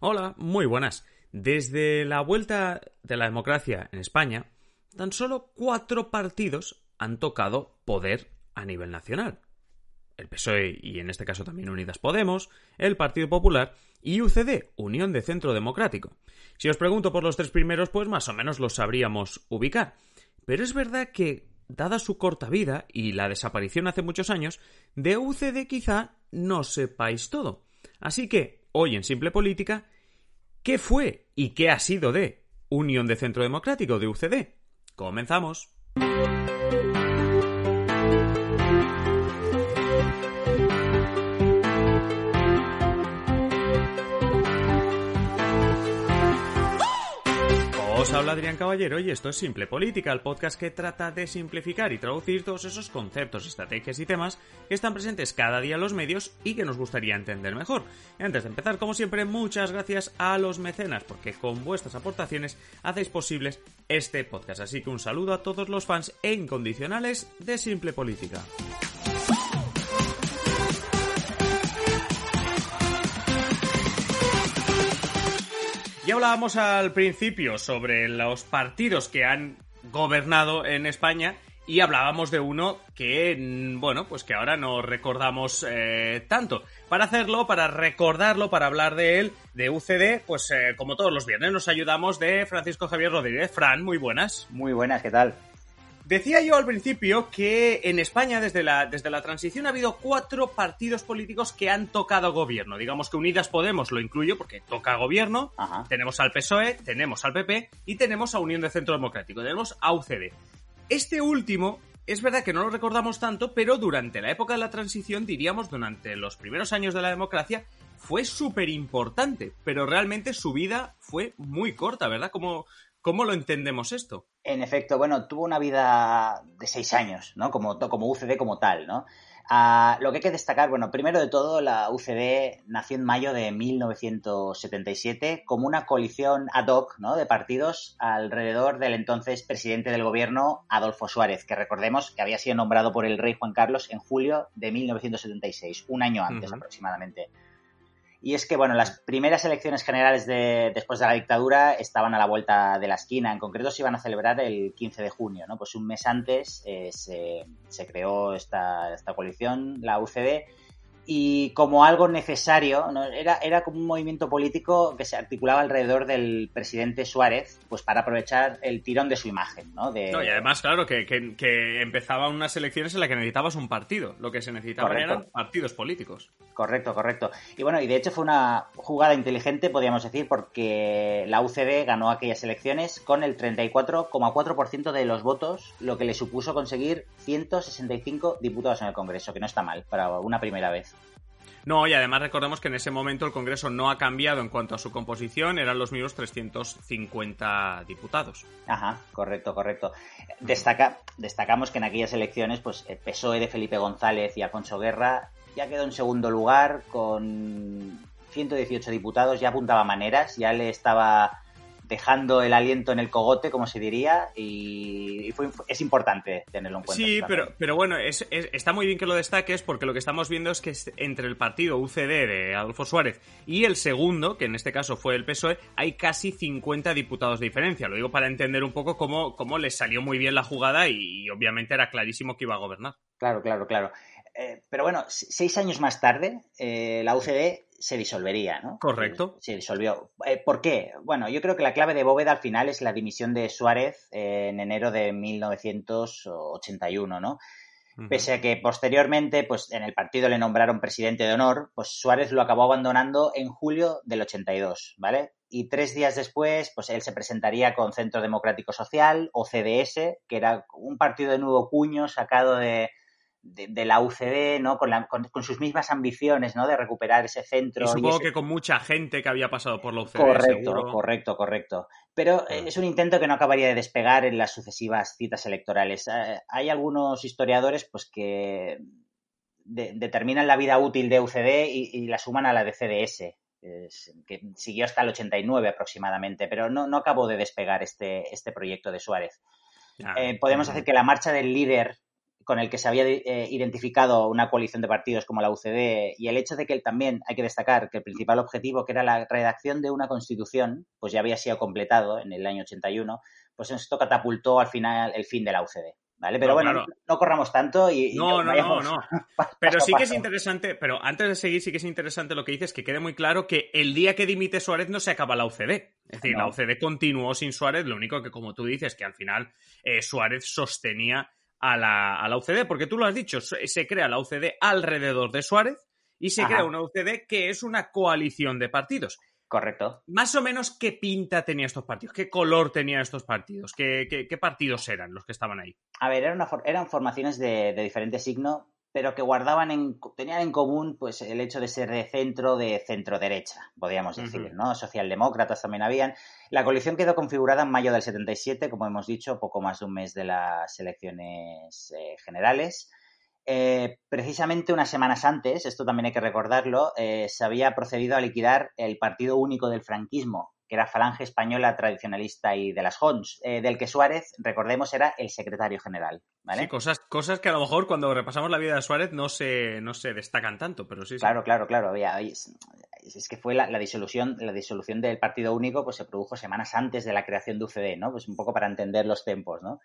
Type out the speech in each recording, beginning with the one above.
Hola, muy buenas. Desde la vuelta de la democracia en España, tan solo cuatro partidos han tocado poder a nivel nacional. El PSOE y en este caso también Unidas Podemos, el Partido Popular y UCD, Unión de Centro Democrático. Si os pregunto por los tres primeros, pues más o menos los sabríamos ubicar. Pero es verdad que, dada su corta vida y la desaparición hace muchos años, de UCD quizá no sepáis todo. Así que, hoy en Simple Política, ¿qué fue y qué ha sido de Unión de Centro Democrático de UCD? Comenzamos. Os habla Adrián Caballero y esto es Simple Política, el podcast que trata de simplificar y traducir todos esos conceptos, estrategias y temas que están presentes cada día en los medios y que nos gustaría entender mejor. Antes de empezar, como siempre, muchas gracias a los mecenas, porque con vuestras aportaciones hacéis posibles este podcast. Así que un saludo a todos los fans e incondicionales de Simple Política. Ya hablábamos al principio sobre los partidos que han gobernado en España y hablábamos de uno que, mm, bueno, pues que ahora no recordamos eh, tanto. Para hacerlo, para recordarlo, para hablar de él, de UCD, pues eh, como todos los viernes nos ayudamos de Francisco Javier Rodríguez. Fran, muy buenas. Muy buenas, ¿qué tal? Decía yo al principio que en España, desde la, desde la transición, ha habido cuatro partidos políticos que han tocado gobierno. Digamos que Unidas Podemos lo incluyo porque toca gobierno. Ajá. Tenemos al PSOE, tenemos al PP y tenemos a Unión de Centro Democrático. Tenemos a UCD. Este último, es verdad que no lo recordamos tanto, pero durante la época de la transición, diríamos durante los primeros años de la democracia, fue súper importante. Pero realmente su vida fue muy corta, ¿verdad? ¿Cómo, ¿Cómo lo entendemos esto? En efecto, bueno, tuvo una vida de seis años, ¿no? Como, como UCD como tal, ¿no? Ah, lo que hay que destacar, bueno, primero de todo, la UCD nació en mayo de 1977 como una coalición ad hoc, ¿no? De partidos alrededor del entonces presidente del gobierno, Adolfo Suárez, que recordemos que había sido nombrado por el rey Juan Carlos en julio de 1976, un año antes aproximadamente. Y es que, bueno, las primeras elecciones generales de, después de la dictadura estaban a la vuelta de la esquina. En concreto se iban a celebrar el 15 de junio, ¿no? Pues un mes antes eh, se, se creó esta, esta coalición, la UCD, y como algo necesario, ¿no? era, era como un movimiento político que se articulaba alrededor del presidente Suárez, pues para aprovechar el tirón de su imagen, ¿no? De, No, y además, claro, que, que, que empezaban unas elecciones en las que necesitabas un partido. Lo que se necesitaban Correcto. eran partidos políticos. Correcto, correcto. Y bueno, y de hecho fue una jugada inteligente, podríamos decir, porque la UCD ganó aquellas elecciones con el 34,4% de los votos, lo que le supuso conseguir 165 diputados en el Congreso, que no está mal para una primera vez. No, y además recordemos que en ese momento el Congreso no ha cambiado en cuanto a su composición, eran los mismos 350 diputados. Ajá, correcto, correcto. Destaca, destacamos que en aquellas elecciones, pues el PSOE de Felipe González y Alfonso Guerra ya quedó en segundo lugar con 118 diputados, ya apuntaba maneras, ya le estaba dejando el aliento en el cogote, como se diría, y, fue, es importante tenerlo en cuenta. Sí, pero, pero bueno, es, es- está muy bien que lo destaques porque lo que estamos viendo es que entre el partido UCD de Adolfo Suárez y el segundo, que en este caso fue el PSOE, hay casi 50 diputados de diferencia. Lo digo para entender un poco cómo, cómo les salió muy bien la jugada y, y obviamente era clarísimo que iba a gobernar. Claro, claro, claro. Eh, pero bueno, seis años más tarde, eh, la UCD se disolvería, ¿no? Correcto. Se disolvió. Eh, ¿Por qué? Bueno, yo creo que la clave de bóveda al final es la dimisión de Suárez en enero de 1981, ¿no? Pese a que posteriormente, pues en el partido le nombraron presidente de honor, pues Suárez lo acabó abandonando en julio del 82, ¿vale? Y tres días después, pues él se presentaría con Centro Democrático Social, o CDS, que era un partido de nuevo cuño sacado de, de, de la UCD, ¿no? Con, la- con- con sus mismas ambiciones, ¿no? De recuperar ese centro. Y supongo ese- que con mucha gente que había pasado por la UCD, Correcto, seguro. correcto, correcto. Pero eh, es un intento que no acabaría de despegar en las sucesivas citas electorales. Eh, hay algunos historiadores pues que de- determinan la vida útil de UCD y, y la suman a la de CDS, que siguió hasta el 89 aproximadamente, pero no, no acabó de despegar este, este proyecto de Suárez. Eh, podemos hacer que la marcha del líder con el que se había eh, identificado una coalición de partidos como la UCD y el hecho de que él también, hay que destacar que el principal objetivo, que era la redacción de una constitución, pues ya había sido completado en el año 81, pues esto catapultó al final el fin de la UCD. ¿Vale? Pero bueno, no corramos tanto y... No, no, no, no. Pero sí que es interesante, pero antes de seguir, sí que es interesante lo que dices, que quede muy claro que el día que dimite Suárez no se acaba la UCD. Es decir, la UCD continuó sin Suárez, lo único que, como tú dices, que al final eh, Suárez sostenía a la, a la UCD, porque tú lo has dicho, se crea la UCD alrededor de Suárez y se crea una UCD que es una coalición de partidos. Correcto. Más o menos, ¿qué pinta tenía estos partidos? ¿Qué color tenían estos partidos? ¿Qué, qué, partidos eran los que estaban ahí? A ver, eran, eran formaciones de, de, diferente signo, pero que guardaban en, tenían en común pues el hecho de ser de centro, de centro-derecha, podríamos decir, ¿no? Socialdemócratas también habían. La coalición quedó configurada en mayo del 77, como hemos dicho, poco más de un mes de las elecciones eh, generales. Eh, precisamente unas semanas antes, esto también hay que recordarlo, eh, se había procedido a liquidar el partido único del franquismo, que era Falange Española Tradicionalista y de las Hons, eh, del que Suárez, recordemos, era el secretario general. ¿vale? Sí, cosas, cosas que a lo mejor cuando repasamos la vida de Suárez no se, no se destacan tanto, pero sí. Claro, claro, claro. Había, es que fue la, disolución, la disolución del partido único, pues se produjo semanas antes de la creación de UCD, ¿no? Pues un poco para entender los tiempos, ¿no?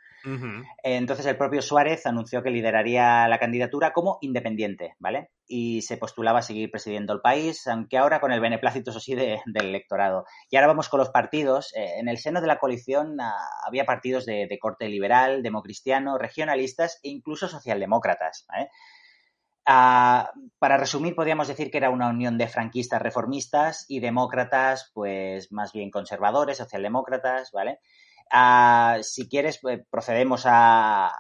Entonces el propio Suárez anunció que lideraría la candidatura como independiente, ¿vale? Y se postulaba a seguir presidiendo el país, aunque ahora con el beneplácito, eso sí, del electorado. Y ahora vamos con los partidos. Eh, en el seno de la coalición ah, había partidos de, de corte liberal, democristiano, regionalistas e incluso socialdemócratas, ¿vale? Ah, para resumir, podríamos decir que era una unión de franquistas reformistas y demócratas, pues más bien conservadores, socialdemócratas, ¿vale? Ah, si quieres, pues, procedemos a,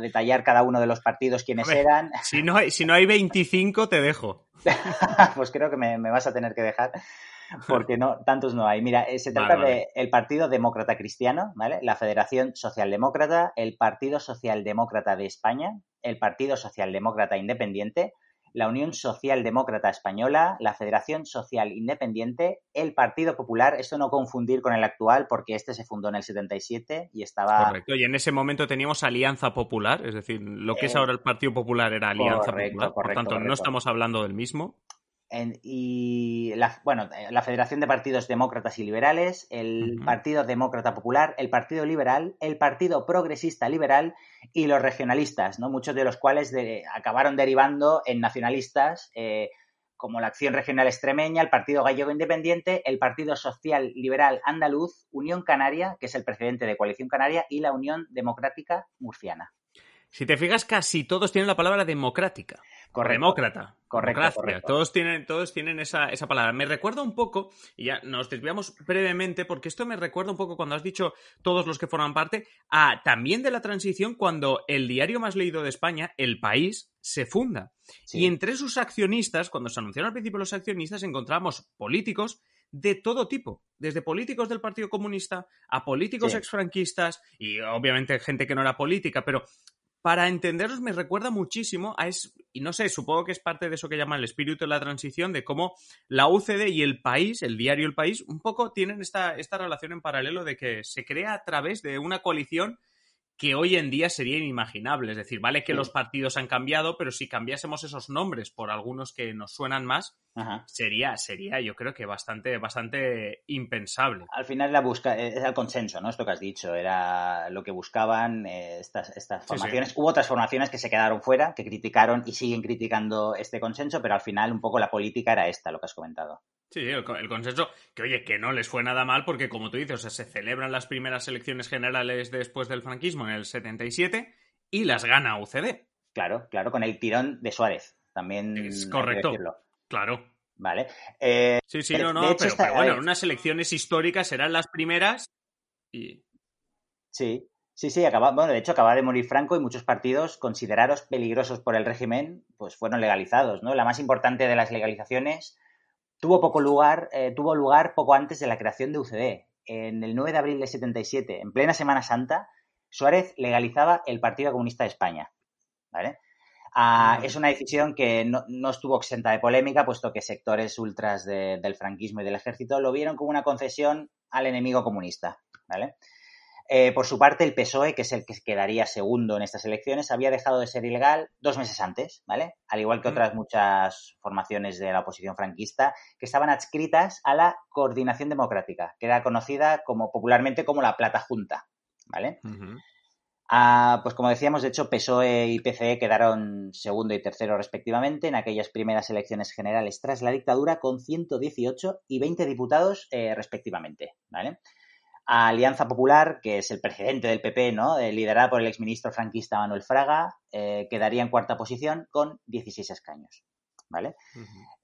detallar cada uno de los partidos quienes eran. Si no, hay, si no hay 25, te dejo. pues creo que me, vas a tener que dejar porque no, tantos no hay. Mira, eh, se trata del Partido Demócrata Cristiano, ¿vale? La Federación Socialdemócrata, el Partido Socialdemócrata de España, el Partido Socialdemócrata Independiente, la Unión Socialdemócrata Española, la Federación Social Independiente, el Partido Popular, esto no confundir con el actual porque este se fundó en el 77 y estaba... Correcto, y en ese momento teníamos Alianza Popular, es decir, lo que es eh, ahora el Partido Popular era Alianza Popular, por tanto no estamos hablando del mismo y la, bueno, la Federación de Partidos Demócratas y Liberales, el Partido Demócrata Popular, el Partido Liberal, el Partido Progresista Liberal y los regionalistas, ¿no? muchos de los cuales acabaron derivando en nacionalistas eh, como la Acción Regional Extremeña, el Partido Gallego Independiente, el Partido Social Liberal Andaluz, Unión Canaria, que es el precedente de Coalición Canaria, y la Unión Democrática Murciana. Si te fijas, casi todos tienen la palabra democrática. Demócrata. Correcto, Todos tienen, todos tienen esa, esa, palabra. Me recuerda un poco, y ya nos desviamos brevemente, porque esto me recuerda un poco cuando has dicho todos los que forman parte, a también de la transición cuando el diario más leído de España, El País, se funda. Y entre sus accionistas, cuando se anunciaron al principio los accionistas, encontramos políticos de todo tipo, desde políticos del Partido Comunista a políticos exfranquistas y obviamente gente que no era política, pero para entenderos me recuerda muchísimo a es, y no sé, supongo que es parte de eso que llaman el espíritu de la transición, de cómo la UCD y el país, el diario El País, un poco tienen esta, esta relación en paralelo de que se crea a través de una coalición que hoy en día sería inimaginable. Es decir, vale que los partidos han cambiado, pero si cambiásemos esos nombres por algunos que nos suenan más, sería, sería, yo creo que bastante, bastante impensable. Al final la busca, es el consenso, ¿no? Esto que has dicho, era lo que buscaban eh, estas, estas formaciones. Hubo otras formaciones que se quedaron fuera, que criticaron y siguen criticando este consenso, pero al final un poco la política era esta, lo que has comentado. Sí, el, consenso, que oye, que no les fue nada mal porque como tú dices, se celebran las primeras elecciones generales después del franquismo en el 77 y las gana UCD. Claro, claro, con el tirón de Suárez. También. Es correcto. Claro. Vale. Eh, sí, sí, no, no, pero, bueno, unas elecciones históricas serán las primeras y. Sí, sí, sí, acaba, bueno, de hecho acaba de morir Franco y muchos partidos considerados peligrosos por el régimen, pues fueron legalizados, ¿no? La más importante de las legalizaciones tuvo poco lugar, eh, tuvo lugar poco antes de la creación de UCD. En el 9 de abril de 77, en plena Semana Santa, Suárez legalizaba el Partido Comunista de España. ¿Vale? Ah, es una decisión que no, estuvo exenta de polémica, puesto que sectores ultras del franquismo y del ejército lo vieron como una concesión al enemigo comunista. ¿vale? Eh, por su parte, el PSOE, que es el que quedaría segundo en estas elecciones, había dejado de ser ilegal dos meses antes, ¿vale? Al igual que otras muchas formaciones de la oposición franquista que estaban adscritas a la Coordinación Democrática, que era conocida como popularmente como la Plata Junta, ¿vale? Ah, pues como decíamos, de hecho, PSOE y PCE quedaron segundo y tercero respectivamente en aquellas primeras elecciones generales tras la dictadura con 118 y 20 diputados eh, respectivamente, ¿vale? Alianza Popular, que es el precedente del PP, ¿no? Eh, liderada por el exministro franquista Manuel Fraga, eh, quedaría en cuarta posición con 16 escaños. ¿Vale?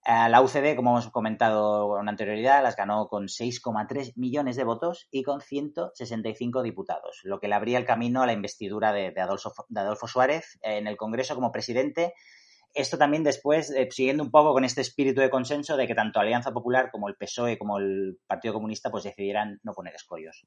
la UCD, como hemos comentado con anterioridad, las ganó con 6,3 millones de votos y con 165 diputados, lo que le abría el camino a la investidura de, Adolfo, de Adolfo Suárez en el Congreso como presidente esto también después, eh, siguiendo un poco con este espíritu de consenso de que tanto Alianza Popular como el PSOE como el Partido Comunista pues decidieran no poner escollos.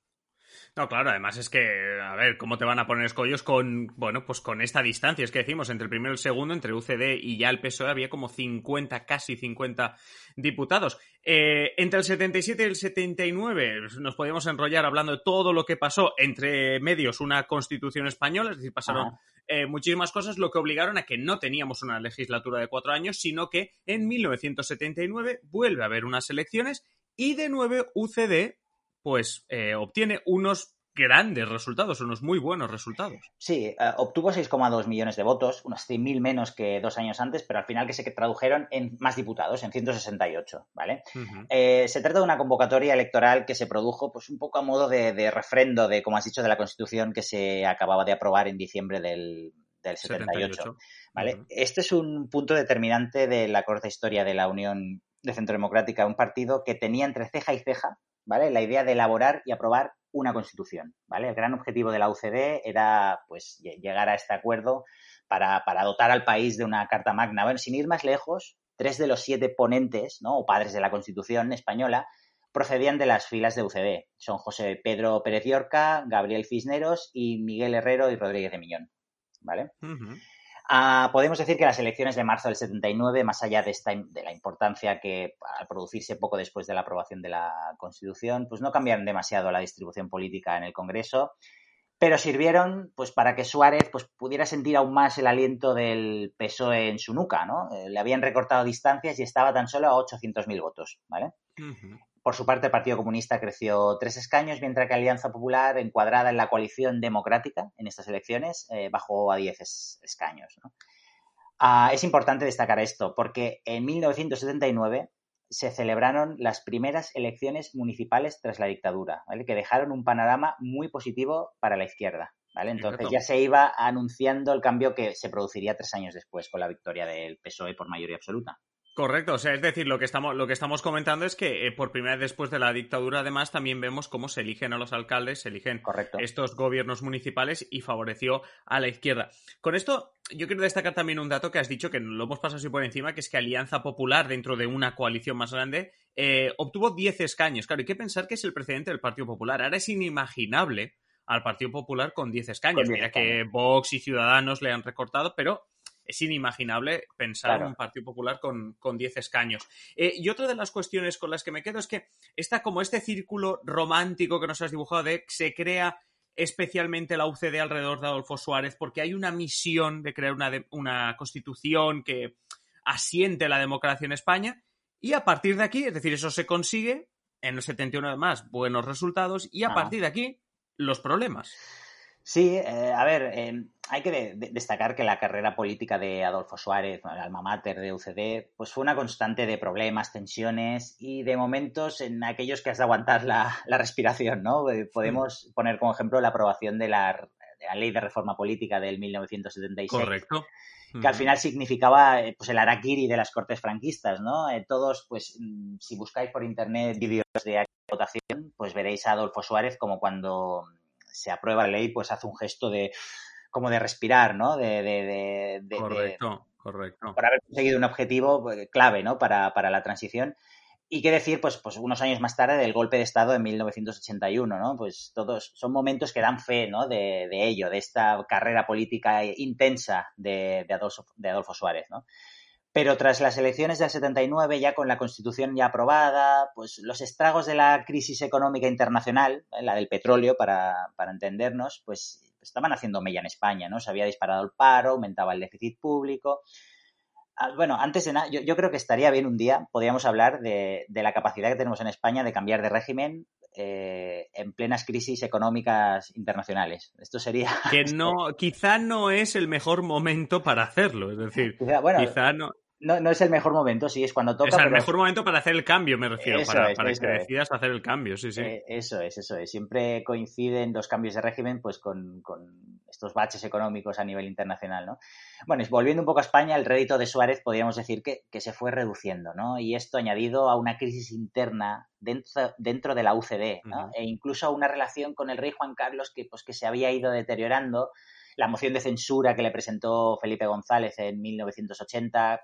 No, claro, además es que, a ver, ¿cómo te van a poner escollos con, bueno, pues con esta distancia? Es que decimos, entre el primero y el segundo, entre UCD y ya el PSOE había como 50, casi 50 diputados. Eh, entre el 77 y el 79 nos podíamos enrollar hablando de todo lo que pasó entre medios una constitución española, es decir, pasaron eh, muchísimas cosas, lo que obligaron a que no teníamos una legislatura de cuatro años, sino que en 1979 vuelve a haber unas elecciones y de nuevo UCD pues eh, obtiene unos grandes resultados, unos muy buenos resultados. Sí, eh, obtuvo 6,2 millones de votos, unos 100.000 menos que dos años antes, pero al final que se tradujeron en más diputados, en 168, ¿vale? Eh, se trata de una convocatoria electoral que se produjo pues un poco a modo de, refrendo de, como has dicho, de la Constitución que se acababa de aprobar en diciembre del, 78, ¿vale? Este es un punto determinante de la corta historia de la Unión de Centro Democrática, un partido que tenía entre ceja y ceja ¿vale? La idea de elaborar y aprobar una constitución, ¿vale? El gran objetivo de la UCD era, pues, llegar a este acuerdo para, dotar al país de una carta magna. Bueno, sin ir más lejos, tres de los siete ponentes, ¿no? O padres de la constitución española procedían de las filas de UCD. Son José Pedro Pérez Yorca, Gabriel Cisneros y Miguel Herrero y Rodríguez de Miñón, ¿vale? Ah, podemos decir que las elecciones de marzo del 79, más allá de, esta, de la importancia que al producirse poco después de la aprobación de la Constitución, pues no cambiaron demasiado la distribución política en el Congreso, pero sirvieron pues para que Suárez pues, pudiera sentir aún más el aliento del PSOE en su nuca, ¿no? Eh, le habían recortado distancias y estaba tan solo a 800.000 votos, ¿vale? Por su parte, el Partido Comunista creció tres escaños, mientras que Alianza Popular, encuadrada en la coalición democrática en estas elecciones, eh, bajó a diez escaños. Ah, es importante destacar esto, porque en 1979 se celebraron las primeras elecciones municipales tras la dictadura, que dejaron un panorama muy positivo para la izquierda. ¿vale? Entonces ya se iba anunciando el cambio que se produciría tres años después con la victoria del PSOE por mayoría absoluta. Correcto, o sea, es decir, lo que estamos, lo que estamos comentando es que eh, por primera vez después de la dictadura, además, también vemos cómo se eligen a los alcaldes, se eligen estos gobiernos municipales y favoreció a la izquierda. Con esto, yo quiero destacar también un dato que has dicho, que lo hemos pasado así por encima, que es que Alianza Popular, dentro de una coalición más grande, eh, obtuvo 10 escaños. Claro, hay que pensar que es el precedente del Partido Popular. Ahora es inimaginable al Partido Popular con 10 escaños. Mira que Vox y Ciudadanos le han recortado, pero es inimaginable pensar en un Partido Popular con, con 10 escaños. Eh, y otra de las cuestiones con las que me quedo es que está como este círculo romántico que nos has dibujado de se crea especialmente la UCD alrededor de Adolfo Suárez, porque hay una misión de crear una, una constitución que asiente la democracia en España, y a partir de aquí, es decir, eso se consigue, en el 71 además, buenos resultados, y a ah. partir de aquí, los problemas. Sí, eh, a ver, eh, hay que destacar que la carrera política de Adolfo Suárez, el alma mater de UCD, pues fue una constante de problemas, tensiones y de momentos en aquellos que has de aguantar la, respiración, ¿no? Eh, podemos poner como ejemplo la aprobación de la, Ley de Reforma Política del 1976. Correcto. Que al final significaba pues el araquiri de las cortes franquistas, ¿no? todos, pues, mm, si buscáis por internet vídeos de votación, pues veréis a Adolfo Suárez como cuando se aprueba la ley, pues hace un gesto de como de respirar, ¿no? De, correcto, correcto. Por haber conseguido un objetivo pues, clave, ¿no? Para, para, la transición. Y qué decir, pues, pues unos años más tarde del golpe de Estado en 1981, ¿no? Pues todos son momentos que dan fe, ¿no? De, ello, de esta carrera política intensa de, Adolfo, de Adolfo Suárez, ¿no? Pero tras las elecciones del 79, ya con la Constitución ya aprobada, pues los estragos de la crisis económica internacional, ¿eh? la del petróleo, para, para entendernos, pues estaban haciendo mella en España, ¿no? Se había disparado el paro, aumentaba el déficit público. Ah, bueno, antes de nada, yo, creo que estaría bien un día, podríamos hablar de, la capacidad que tenemos en España de cambiar de régimen eh, en plenas crisis económicas internacionales. Esto sería... Que no, quizá no es el mejor momento para hacerlo, es decir, quizá no no, no es el mejor momento, sí, es cuando toca. Es el mejor momento para hacer el cambio, me refiero, para, para que decidas hacer el cambio, sí, sí. Eh, eso es, eso es. Siempre coinciden los cambios de régimen pues con, estos baches económicos a nivel internacional, ¿no? Bueno, volviendo un poco a España, el rédito de Suárez podríamos decir que, se fue reduciendo, ¿no? Y esto añadido a una crisis interna dentro, dentro de la UCD, ¿no? E incluso a una relación con el rey Juan Carlos que, pues, que se había ido deteriorando la moción de censura que le presentó Felipe González en 1980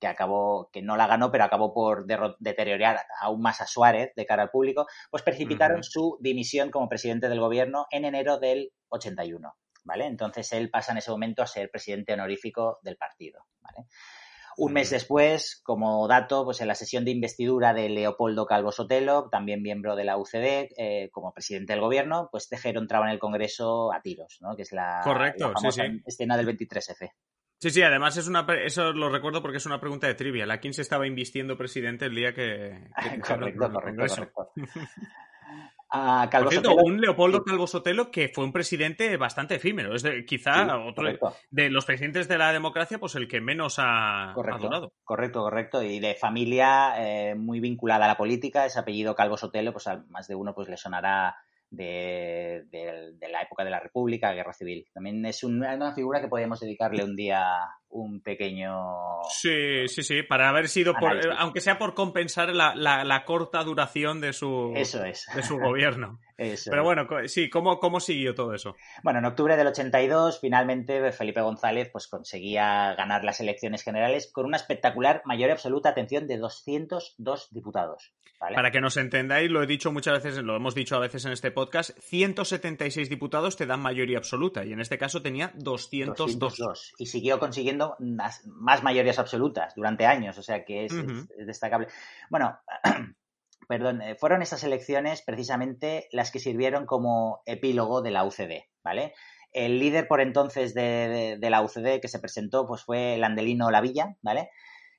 que acabó, que no la ganó, pero acabó por deteriorar aún más a Suárez de cara al público, pues precipitaron su dimisión como presidente del gobierno en enero del 81, ¿vale? Entonces él pasa en ese momento a ser presidente honorífico del partido, ¿vale? Un mes después, como dato, pues en la sesión de investidura de Leopoldo Calvo Sotelo, también miembro de la UCD, eh, como presidente del gobierno, pues Tejero entraba en el Congreso a tiros, ¿no? Que es la, Correcto, escena del 23F. Sí, sí, además es una eso lo recuerdo porque es una pregunta de trivia. ¿A quién se estaba invistiendo presidente el día que, correcto, correcto, un Leopoldo Calvo Sotelo que fue un presidente bastante efímero. Es quizá otro de los presidentes de la democracia, pues el que menos ha, correcto, Correcto, correcto. Y de familia eh, muy vinculada a la política, ese apellido Calvo Sotelo, pues a más de uno pues le sonará de, la época de la República, Guerra Civil. También es una figura que podríamos dedicarle un día un pequeño. Sí, sí, sí, para haber sido, por, aunque sea por compensar la, la, corta duración de su, eso es. de su gobierno. Pero bueno, sí, ¿cómo, ¿cómo siguió todo eso? Bueno, en octubre del 82, finalmente Felipe González pues, conseguía ganar las elecciones generales con una espectacular mayoría absoluta, atención, de 202 diputados. Para que nos entendáis, lo he dicho muchas veces, lo hemos dicho a veces en este podcast, 176 diputados te dan mayoría absoluta y en este caso tenía 202. 202 y siguió consiguiendo más, mayorías absolutas durante años, o sea que es, destacable. Bueno, perdón, eh, fueron estas elecciones precisamente las que sirvieron como epílogo de la UCD, ¿vale? El líder por entonces de, de la UCD que se presentó pues fue el Andelino Lavilla, ¿vale?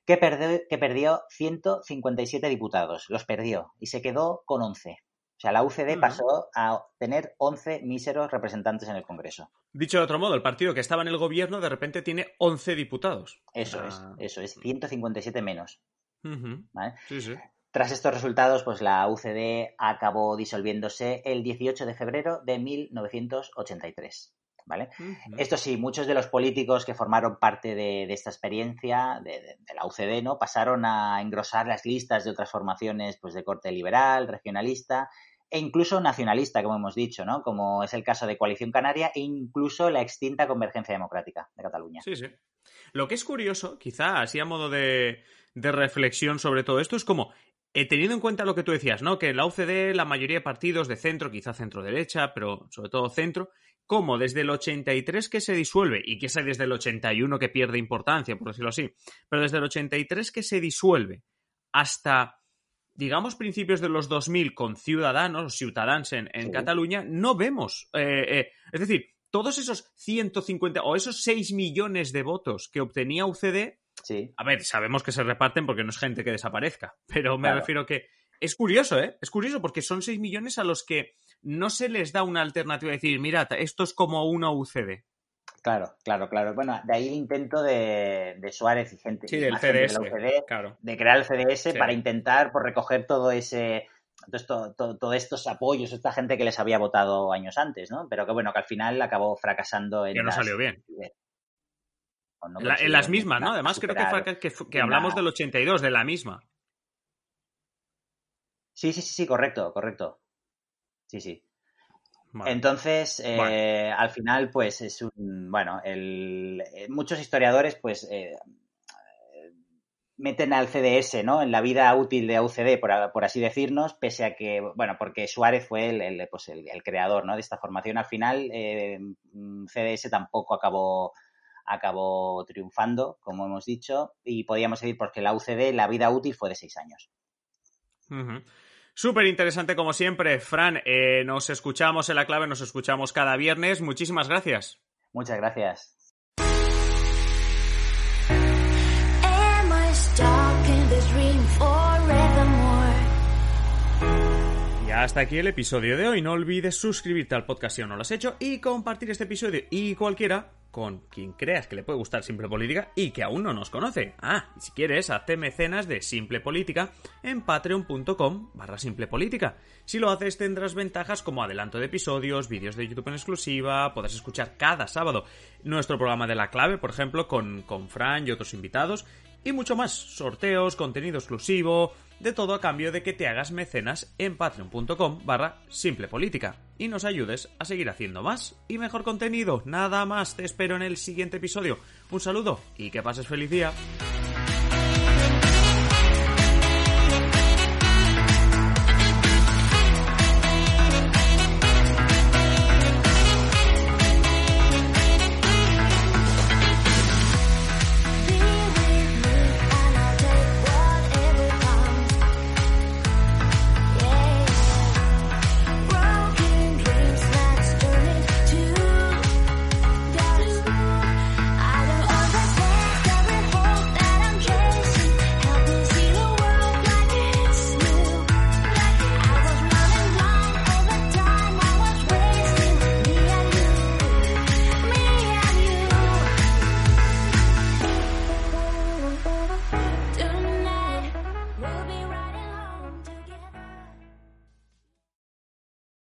que perdió, que perdió 157 diputados. Los perdió y se quedó con 11. O sea, la UCD pasó a tener 11 míseros representantes en el Congreso. Dicho de otro modo, el partido que estaba en el gobierno de repente tiene 11 diputados. Eso es, eso es, 157 menos. Tras estos resultados, pues la UCD acabó disolviéndose el 18 de febrero de 1983. ¿vale? Esto sí, muchos de los políticos que formaron parte de, esta experiencia, de, la UCD, ¿no? Pasaron a engrosar las listas de otras formaciones pues, de corte liberal, regionalista e incluso nacionalista, como hemos dicho, ¿no? Como es el caso de Coalición Canaria e incluso la extinta Convergencia Democrática de Cataluña. Sí, sí. Lo que es curioso, quizá así a modo de, reflexión sobre todo esto, es como eh, teniendo en cuenta lo que tú decías, ¿no? Que la UCD la mayoría de partidos de centro, quizá centro derecha, pero sobre todo centro, como desde el 83 que se disuelve, y que es desde el 81 que pierde importancia, por decirlo así, pero desde el 83 que se disuelve hasta, digamos, principios de los 2000 con Ciudadanos, Ciutadans en, Cataluña, no vemos. Eh, eh, es decir, todos esos 150 o esos 6 millones de votos que obtenía UCD, a ver, sabemos que se reparten porque no es gente que desaparezca, pero me refiero que es curioso, ¿eh? Es curioso porque son 6 millones a los que no se les da una alternativa de decir, mira, esto es como una UCD. Claro, claro, claro. Bueno, de ahí el intento de, Suárez y gente, sí, del CDS, de, UCD, de crear el CDS para intentar por pues, recoger todo ese todos estos apoyos, esta gente que les había votado años antes, ¿no? Pero que bueno, que al final acabó fracasando en. Que no salió bien. en las mismas, ¿no? Además, creo que, que, hablamos del 82, de la misma. Sí, sí, sí, sí, correcto, correcto. Sí, sí. Entonces, eh, al final, pues es un. Bueno, el, eh, muchos historiadores, pues. Eh, meten al CDS, ¿no? En la vida útil de UCD, por, así decirnos, pese a que, bueno, porque Suárez fue el, pues el, creador, ¿no? De esta formación. Al final, CDS tampoco acabó acabó triunfando, como hemos dicho, y podíamos seguir porque la UCD, la vida útil fue de seis años. Súper interesante como siempre. Fran, eh, nos escuchamos en la clave, nos escuchamos cada viernes. Muchísimas gracias. Muchas gracias. Y hasta aquí el episodio de hoy. No olvides suscribirte al podcast si no lo has hecho y compartir este episodio y cualquiera con quien creas que le puede gustar Simple Política y que aún no nos conoce. Ah, y si quieres, hazte mecenas de Simple Política en patreon.com barra Simple Política. Si lo haces tendrás ventajas como adelanto de episodios, vídeos de YouTube en exclusiva, podrás escuchar cada sábado nuestro programa de la clave, por ejemplo, con, con Fran y otros invitados, y mucho más, sorteos, contenido exclusivo, de todo a cambio de que te hagas mecenas en patreon.com barra simple política y nos ayudes a seguir haciendo más y mejor contenido. Nada más, te espero en el siguiente episodio. Un saludo y que pases feliz día.